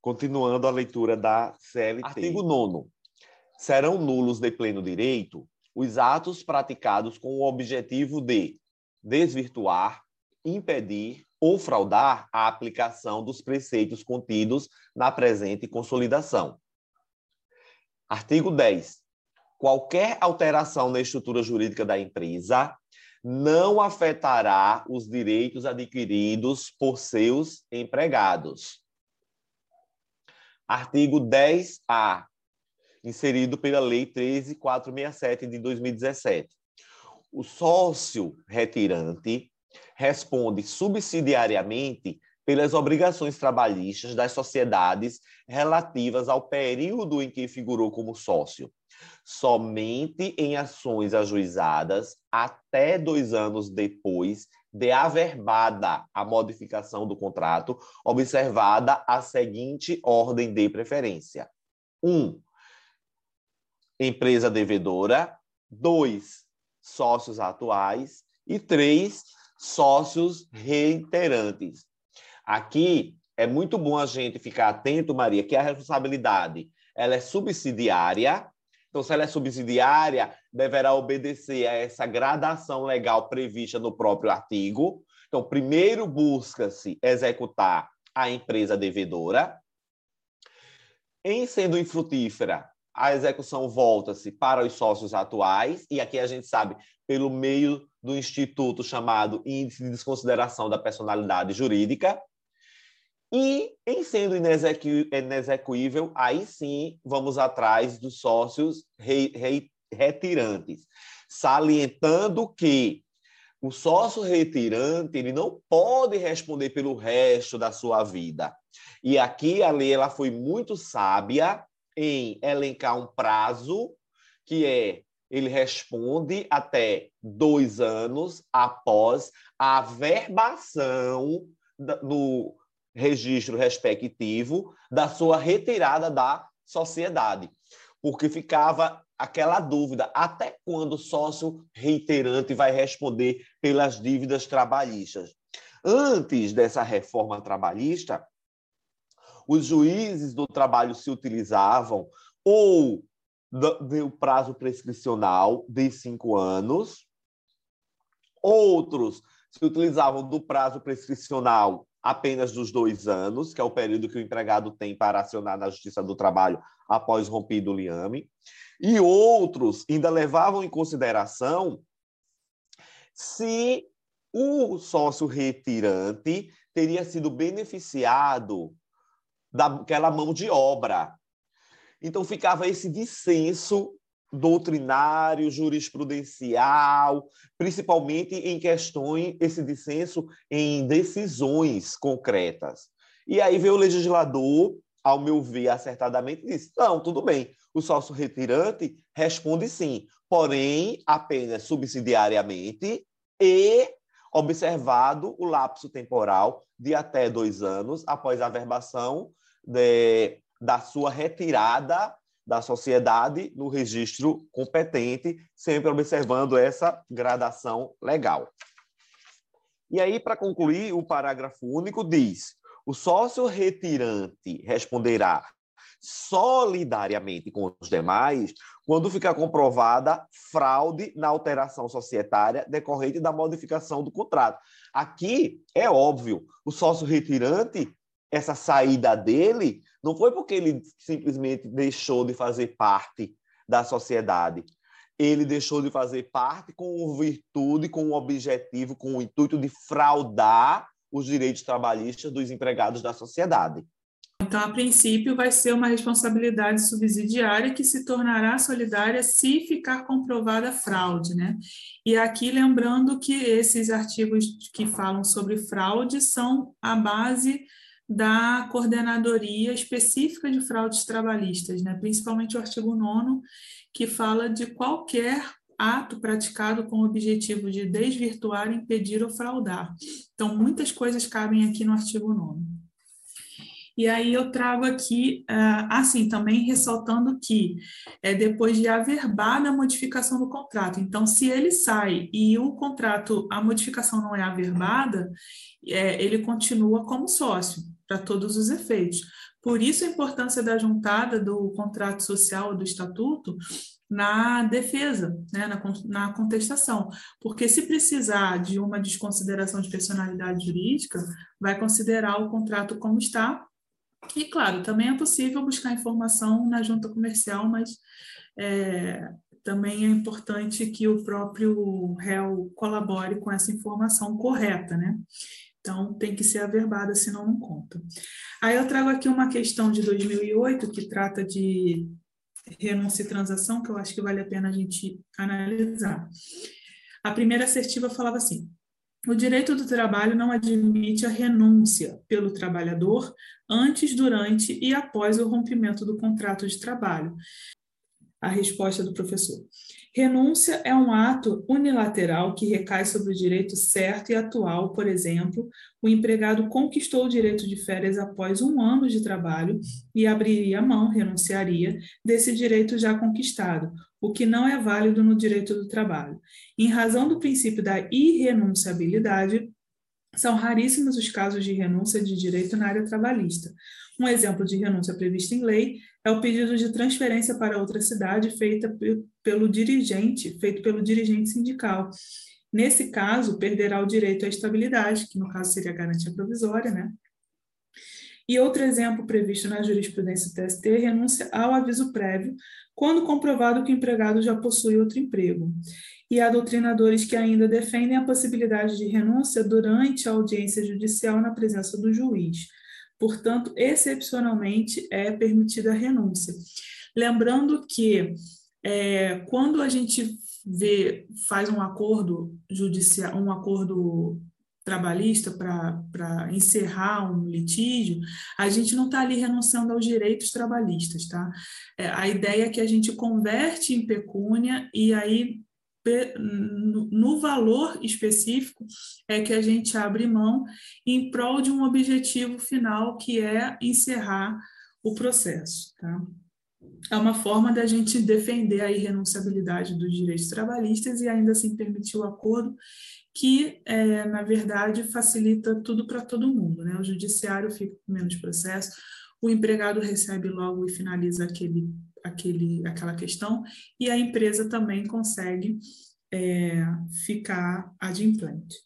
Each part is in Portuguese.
Continuando a leitura da CLT. Artigo 9 serão nulos de pleno direito os atos praticados com o objetivo de desvirtuar, impedir ou fraudar a aplicação dos preceitos contidos na presente consolidação. Artigo 10. Qualquer alteração na estrutura jurídica da empresa não afetará os direitos adquiridos por seus empregados. Artigo 10A inserido pela Lei 13467 de 2017. O sócio retirante responde subsidiariamente pelas obrigações trabalhistas das sociedades relativas ao período em que figurou como sócio, somente em ações ajuizadas até dois anos depois de averbada a modificação do contrato, observada a seguinte ordem de preferência: 1. Um, empresa devedora, dois, sócios atuais e três, sócios reiterantes. Aqui é muito bom a gente ficar atento, Maria, que a responsabilidade ela é subsidiária. Então, se ela é subsidiária, deverá obedecer a essa gradação legal prevista no próprio artigo. Então, primeiro busca-se executar a empresa devedora. Em sendo infrutífera, a execução volta-se para os sócios atuais, e aqui a gente sabe, pelo meio do instituto chamado Índice de Desconsideração da Personalidade Jurídica. E, em sendo inexecuível, aí sim vamos atrás dos sócios re, re, retirantes, salientando que o sócio retirante ele não pode responder pelo resto da sua vida. E aqui a lei ela foi muito sábia em elencar um prazo que é ele responde até dois anos após a verbação no registro respectivo da sua retirada da sociedade. Porque ficava aquela dúvida: até quando o sócio reiterante vai responder pelas dívidas trabalhistas? Antes dessa reforma trabalhista, os juízes do trabalho se utilizavam ou do prazo prescricional de cinco anos, outros se utilizavam do prazo prescricional apenas dos dois anos, que é o período que o empregado tem para acionar na Justiça do Trabalho após rompido o liame, e outros ainda levavam em consideração se o sócio retirante teria sido beneficiado daquela mão de obra. Então ficava esse dissenso doutrinário, jurisprudencial, principalmente em questões, esse dissenso em decisões concretas. E aí veio o legislador, ao meu ver, acertadamente, disse: não, tudo bem, o sócio retirante responde sim, porém apenas subsidiariamente e observado o lapso temporal de até dois anos após a verbação de, da sua retirada da sociedade no registro competente, sempre observando essa gradação legal. E aí, para concluir, o parágrafo único diz: o sócio retirante responderá solidariamente com os demais quando ficar comprovada fraude na alteração societária decorrente da modificação do contrato. Aqui é óbvio, o sócio retirante, essa saída dele não foi porque ele simplesmente deixou de fazer parte da sociedade. Ele deixou de fazer parte com virtude, com o objetivo, com o intuito de fraudar os direitos trabalhistas dos empregados da sociedade. Então, a princípio, vai ser uma responsabilidade subsidiária que se tornará solidária se ficar comprovada fraude, né? E aqui lembrando que esses artigos que falam sobre fraude são a base da coordenadoria específica de fraudes trabalhistas, né? principalmente o artigo 9 que fala de qualquer ato praticado com o objetivo de desvirtuar, impedir ou fraudar. Então, muitas coisas cabem aqui no artigo 9. E aí eu trago aqui, uh, assim, também ressaltando que é depois de averbada a modificação do contrato. Então, se ele sai e o contrato, a modificação não é averbada, é, ele continua como sócio para todos os efeitos. Por isso a importância da juntada do contrato social do estatuto na defesa, né, na, na contestação, porque se precisar de uma desconsideração de personalidade jurídica, vai considerar o contrato como está. E, claro, também é possível buscar informação na junta comercial, mas é, também é importante que o próprio réu colabore com essa informação correta, né? Então, tem que ser averbada, senão não conta. Aí eu trago aqui uma questão de 2008 que trata de renúncia e transação, que eu acho que vale a pena a gente analisar. A primeira assertiva falava assim: o direito do trabalho não admite a renúncia pelo trabalhador antes, durante e após o rompimento do contrato de trabalho. A resposta do professor. Renúncia é um ato unilateral que recai sobre o direito certo e atual, por exemplo, o empregado conquistou o direito de férias após um ano de trabalho e abriria mão, renunciaria, desse direito já conquistado, o que não é válido no direito do trabalho. Em razão do princípio da irrenunciabilidade, são raríssimos os casos de renúncia de direito na área trabalhista. Um exemplo de renúncia prevista em lei é o pedido de transferência para outra cidade feita pelo dirigente, feito pelo dirigente sindical. Nesse caso, perderá o direito à estabilidade, que no caso seria a garantia provisória, né? E outro exemplo previsto na jurisprudência TST é renúncia ao aviso prévio, quando comprovado que o empregado já possui outro emprego. E há doutrinadores que ainda defendem a possibilidade de renúncia durante a audiência judicial na presença do juiz. Portanto, excepcionalmente é permitida a renúncia. Lembrando que é, quando a gente vê, faz um acordo judicial, um acordo trabalhista para encerrar um litígio, a gente não está ali renunciando aos direitos trabalhistas, tá? É, a ideia é que a gente converte em pecúnia e aí no valor específico é que a gente abre mão em prol de um objetivo final que é encerrar o processo. Tá? É uma forma da gente defender a irrenunciabilidade dos direitos trabalhistas e ainda assim permitir o acordo que, é, na verdade, facilita tudo para todo mundo. Né? O judiciário fica com menos processo, o empregado recebe logo e finaliza aquele aquele, aquela questão, e a empresa também consegue é, ficar adimplente.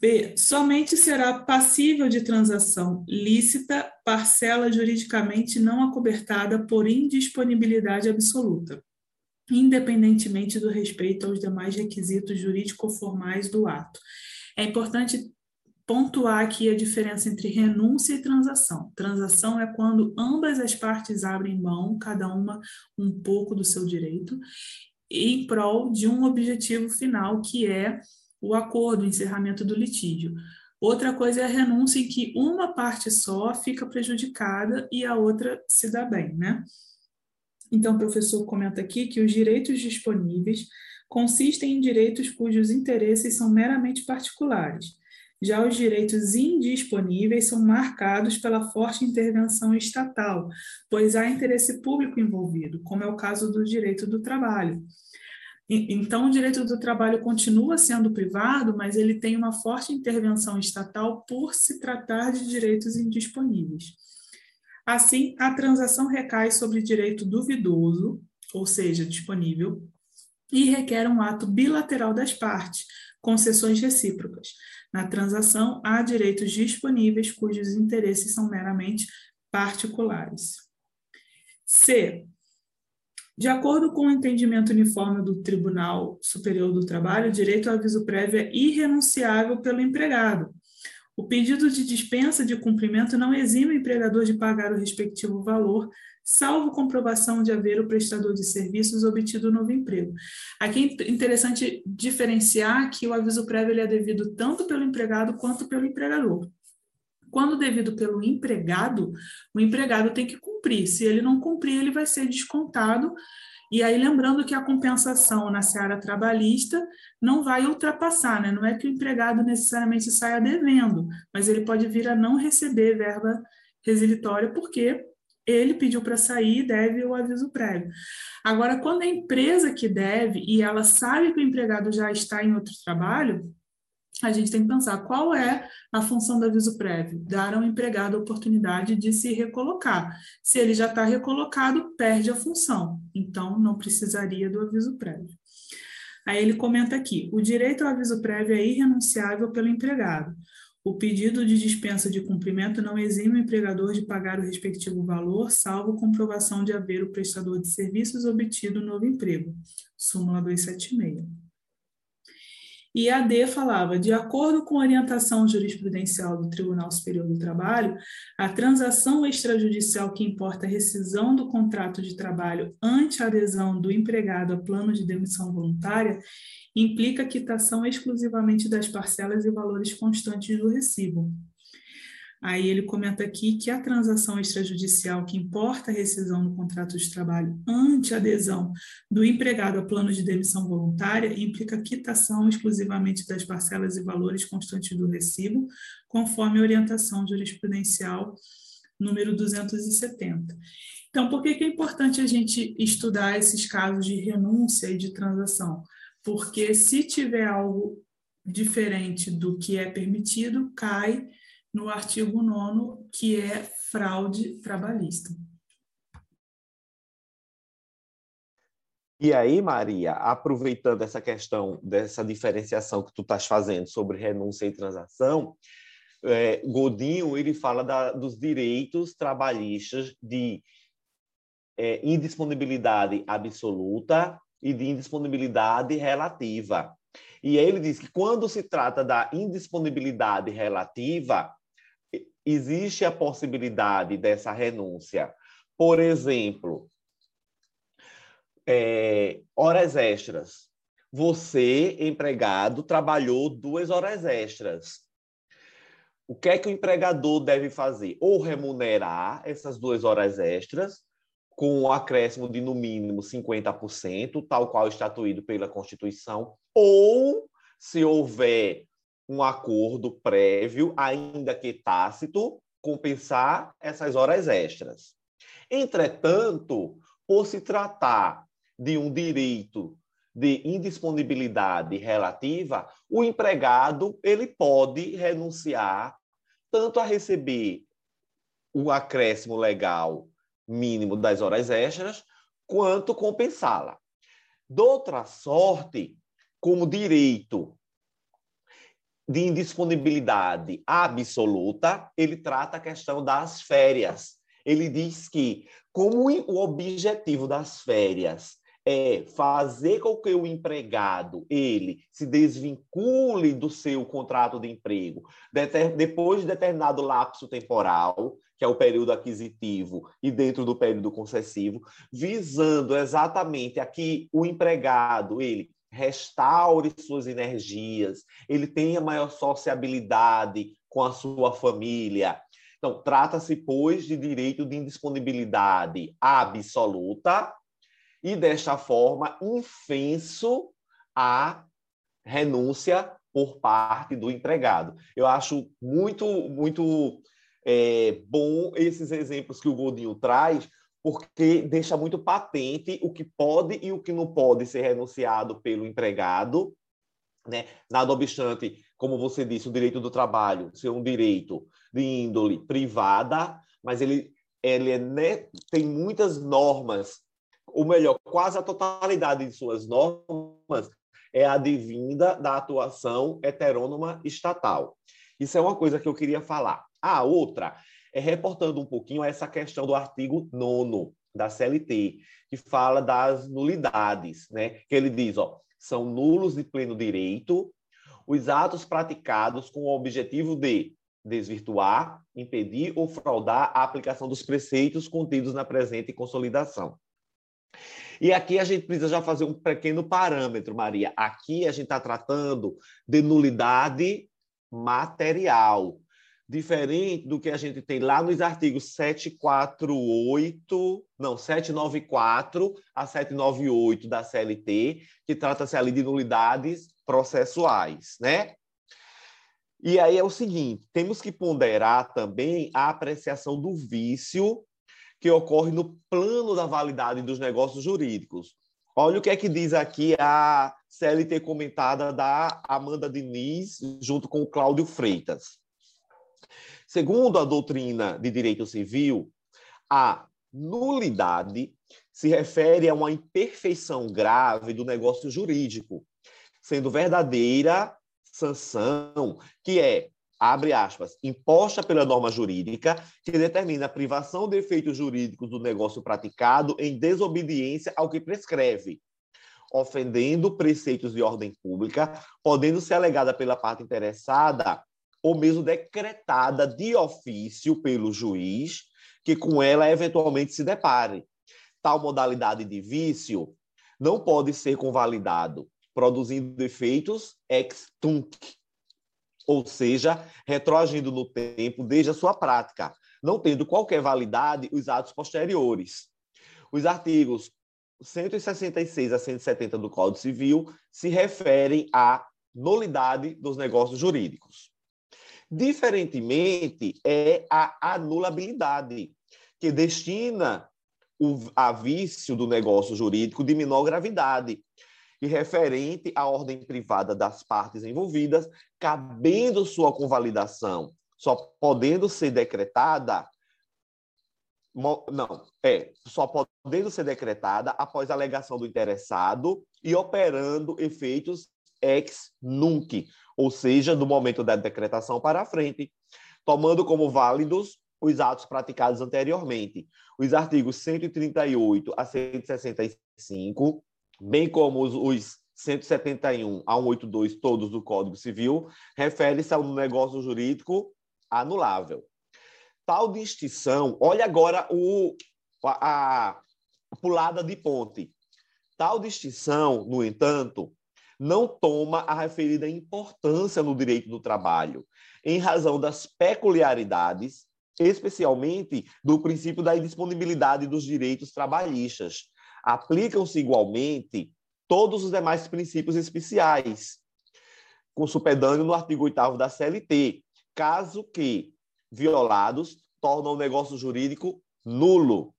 B. Somente será passível de transação lícita parcela juridicamente não acobertada por indisponibilidade absoluta, independentemente do respeito aos demais requisitos jurídico-formais do ato. É importante pontuar aqui a diferença entre renúncia e transação. Transação é quando ambas as partes abrem mão, cada uma um pouco do seu direito, em prol de um objetivo final, que é o acordo, o encerramento do litígio. Outra coisa é a renúncia em que uma parte só fica prejudicada e a outra se dá bem, né? Então, o professor comenta aqui que os direitos disponíveis consistem em direitos cujos interesses são meramente particulares já os direitos indisponíveis são marcados pela forte intervenção estatal, pois há interesse público envolvido, como é o caso do direito do trabalho. Então, o direito do trabalho continua sendo privado, mas ele tem uma forte intervenção estatal por se tratar de direitos indisponíveis. Assim, a transação recai sobre direito duvidoso, ou seja, disponível, e requer um ato bilateral das partes, concessões recíprocas. Na transação, há direitos disponíveis cujos interesses são meramente particulares. C. De acordo com o entendimento uniforme do Tribunal Superior do Trabalho, o direito ao aviso prévio é irrenunciável pelo empregado. O pedido de dispensa de cumprimento não exime o empregador de pagar o respectivo valor, salvo comprovação de haver o prestador de serviços obtido novo emprego. Aqui é interessante diferenciar que o aviso prévio é devido tanto pelo empregado quanto pelo empregador. Quando devido pelo empregado, o empregado tem que cumprir. Se ele não cumprir, ele vai ser descontado. E aí, lembrando que a compensação na seara trabalhista não vai ultrapassar, né? Não é que o empregado necessariamente saia devendo, mas ele pode vir a não receber verba resilitória, porque ele pediu para sair deve o aviso prévio. Agora, quando a empresa que deve e ela sabe que o empregado já está em outro trabalho, a gente tem que pensar qual é a função do aviso prévio. Dar ao empregado a oportunidade de se recolocar. Se ele já está recolocado, perde a função. Então, não precisaria do aviso prévio. Aí ele comenta aqui: o direito ao aviso prévio é irrenunciável pelo empregado. O pedido de dispensa de cumprimento não exime o empregador de pagar o respectivo valor, salvo comprovação de haver o prestador de serviços obtido novo emprego. Súmula 276. E a D falava, de acordo com orientação jurisprudencial do Tribunal Superior do Trabalho, a transação extrajudicial que importa a rescisão do contrato de trabalho ante a adesão do empregado a plano de demissão voluntária implica quitação exclusivamente das parcelas e valores constantes do recibo. Aí ele comenta aqui que a transação extrajudicial que importa a rescisão do contrato de trabalho ante adesão do empregado a plano de demissão voluntária implica quitação exclusivamente das parcelas e valores constantes do recibo, conforme a orientação jurisprudencial número 270. Então, por que, que é importante a gente estudar esses casos de renúncia e de transação? Porque se tiver algo diferente do que é permitido, cai no artigo 9, que é fraude trabalhista. E aí, Maria, aproveitando essa questão dessa diferenciação que tu estás fazendo sobre renúncia e transação, é, Godinho ele fala da, dos direitos trabalhistas de é, indisponibilidade absoluta e de indisponibilidade relativa. E ele diz que quando se trata da indisponibilidade relativa, existe a possibilidade dessa renúncia. Por exemplo, é, horas extras. Você, empregado, trabalhou duas horas extras. O que é que o empregador deve fazer? Ou remunerar essas duas horas extras, com um acréscimo de no mínimo 50%, tal qual estatuído pela Constituição, ou, se houver um acordo prévio, ainda que tácito, compensar essas horas extras. Entretanto, por se tratar de um direito de indisponibilidade relativa, o empregado ele pode renunciar tanto a receber o acréscimo legal mínimo das horas extras, quanto compensá-la. Doutra sorte, como direito de indisponibilidade absoluta, ele trata a questão das férias. Ele diz que, como o objetivo das férias é fazer com que o empregado ele se desvincule do seu contrato de emprego depois de determinado lapso temporal, que é o período aquisitivo e dentro do período concessivo, visando exatamente aqui o empregado ele restaure suas energias, ele tenha maior sociabilidade com a sua família. Então, trata-se, pois, de direito de indisponibilidade absoluta e, desta forma, infenso a renúncia por parte do empregado. Eu acho muito, muito é, bom esses exemplos que o Godinho traz, porque deixa muito patente o que pode e o que não pode ser renunciado pelo empregado, né? Nada obstante, como você disse, o direito do trabalho ser um direito de índole privada, mas ele, ele é, né, tem muitas normas, ou melhor, quase a totalidade de suas normas é advinda da atuação heterônoma estatal. Isso é uma coisa que eu queria falar. A outra é reportando um pouquinho essa questão do artigo 9 da CLT, que fala das nulidades, né? Que ele diz, ó, são nulos de pleno direito os atos praticados com o objetivo de desvirtuar, impedir ou fraudar a aplicação dos preceitos contidos na presente consolidação. E aqui a gente precisa já fazer um pequeno parâmetro, Maria. Aqui a gente está tratando de nulidade material diferente do que a gente tem lá nos artigos 748, não, 794 a 798 da CLT, que trata-se ali de nulidades processuais, né? E aí é o seguinte, temos que ponderar também a apreciação do vício que ocorre no plano da validade dos negócios jurídicos. Olha o que é que diz aqui a CLT comentada da Amanda Diniz, junto com o Cláudio Freitas. Segundo a doutrina de direito civil, a nulidade se refere a uma imperfeição grave do negócio jurídico, sendo verdadeira sanção, que é, abre aspas, imposta pela norma jurídica, que determina a privação de efeitos jurídicos do negócio praticado em desobediência ao que prescreve, ofendendo preceitos de ordem pública, podendo ser alegada pela parte interessada ou mesmo decretada de ofício pelo juiz, que com ela eventualmente se depare. Tal modalidade de vício não pode ser convalidado, produzindo efeitos ex tunc, ou seja, retroagindo no tempo desde a sua prática, não tendo qualquer validade os atos posteriores. Os artigos 166 a 170 do Código Civil se referem à nulidade dos negócios jurídicos. Diferentemente é a anulabilidade, que destina o, a vício do negócio jurídico de menor gravidade e referente à ordem privada das partes envolvidas, cabendo sua convalidação, só podendo ser decretada não, é, só podendo ser decretada após a alegação do interessado e operando efeitos ex nunc, ou seja, do momento da decretação para frente, tomando como válidos os atos praticados anteriormente. Os artigos 138 a 165, bem como os, os 171 a 182, todos do Código Civil, refere-se ao negócio jurídico anulável. Tal distinção, olha agora o, a, a pulada de ponte. Tal distinção, no entanto, não toma a referida importância no direito do trabalho, em razão das peculiaridades, especialmente do princípio da indisponibilidade dos direitos trabalhistas. Aplicam-se igualmente todos os demais princípios especiais, com supedâneo no artigo 8 da CLT, caso que, violados, tornam o negócio jurídico nulo.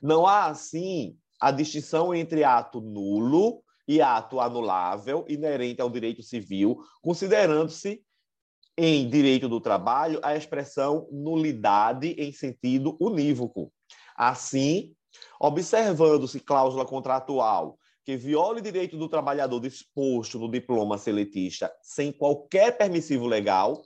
Não há, assim, a distinção entre ato nulo e ato anulável inerente ao direito civil, considerando-se em direito do trabalho a expressão nulidade em sentido unívoco. Assim, observando-se cláusula contratual que viole o direito do trabalhador disposto no diploma seletista sem qualquer permissivo legal,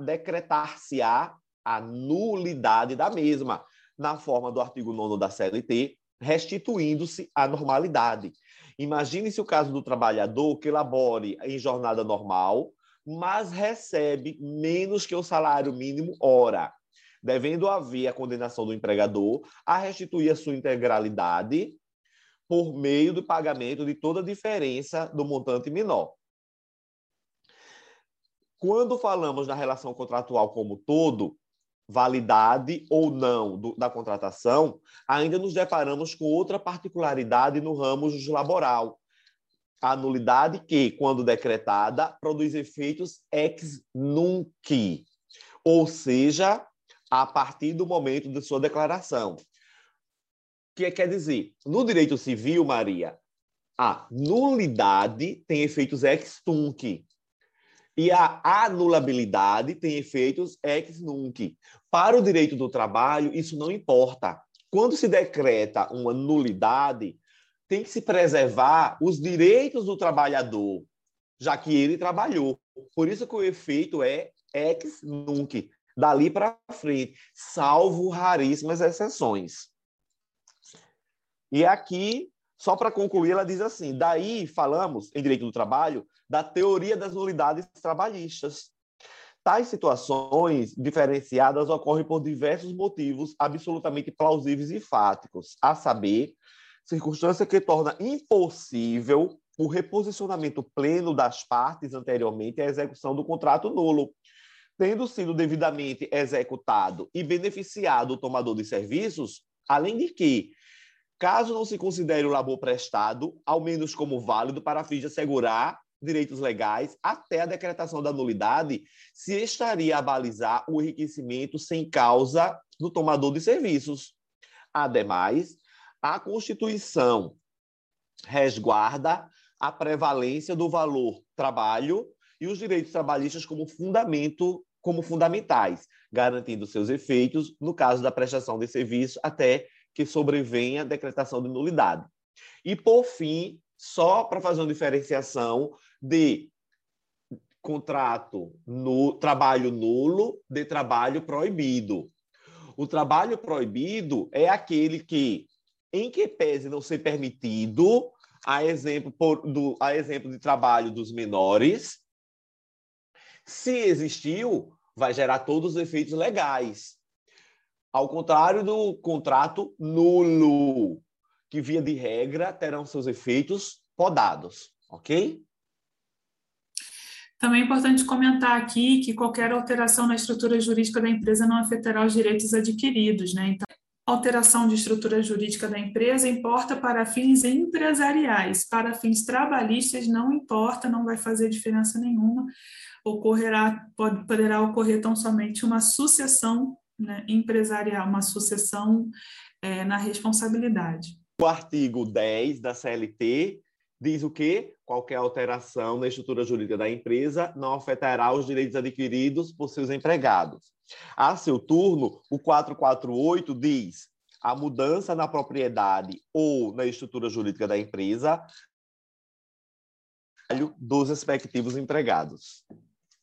decretar-se-á a nulidade da mesma, na forma do artigo 9 da CLT, restituindo-se a normalidade. Imagine-se o caso do trabalhador que labore em jornada normal, mas recebe menos que o salário mínimo hora, devendo haver a condenação do empregador a restituir a sua integralidade por meio do pagamento de toda a diferença do montante menor. Quando falamos na relação contratual como todo, validade ou não do, da contratação, ainda nos deparamos com outra particularidade no ramo laboral. A nulidade que, quando decretada, produz efeitos ex nunc, ou seja, a partir do momento de sua declaração. O que quer dizer? No direito civil, Maria, a nulidade tem efeitos ex tunc, e a anulabilidade tem efeitos ex nunc. Para o direito do trabalho, isso não importa. Quando se decreta uma nulidade, tem que se preservar os direitos do trabalhador, já que ele trabalhou. Por isso que o efeito é ex nunc, dali para frente, salvo raríssimas exceções. E aqui, só para concluir, ela diz assim: daí falamos, em direito do trabalho, da teoria das nulidades trabalhistas. Tais situações diferenciadas ocorrem por diversos motivos absolutamente plausíveis e fáticos, a saber, circunstância que torna impossível o reposicionamento pleno das partes anteriormente à execução do contrato nulo, tendo sido devidamente executado e beneficiado o tomador de serviços, além de que, caso não se considere o labor prestado, ao menos como válido para fins de assegurar direitos legais até a decretação da nulidade, se estaria a balizar o enriquecimento sem causa do tomador de serviços. Ademais, A Constituição resguarda a prevalência do valor trabalho e os direitos trabalhistas como fundamento como fundamentais, garantindo seus efeitos no caso da prestação de serviço até que sobrevenha a decretação de nulidade. E, por fim, só para fazer uma diferenciação de contrato no trabalho nulo de trabalho proibido. O trabalho proibido é aquele que, em que pese não ser permitido, a exemplo, por, do, a exemplo de trabalho dos menores, se existiu, vai gerar todos os efeitos legais. Ao contrário do contrato nulo, que via de regra terão seus efeitos podados, ok? Também é importante comentar aqui que qualquer alteração na estrutura jurídica da empresa não afetará os direitos adquiridos, né? Então, alteração de estrutura jurídica da empresa importa para fins empresariais, para fins trabalhistas não importa, não vai fazer diferença nenhuma, ocorrerá, pode, poderá ocorrer tão somente uma sucessão né, empresarial, uma sucessão é, na responsabilidade. O artigo 10 da CLT diz o quê? Qualquer alteração na estrutura jurídica da empresa não afetará os direitos adquiridos por seus empregados. A seu turno, o 448 diz a mudança na propriedade ou na estrutura jurídica da empresa dos respectivos empregados.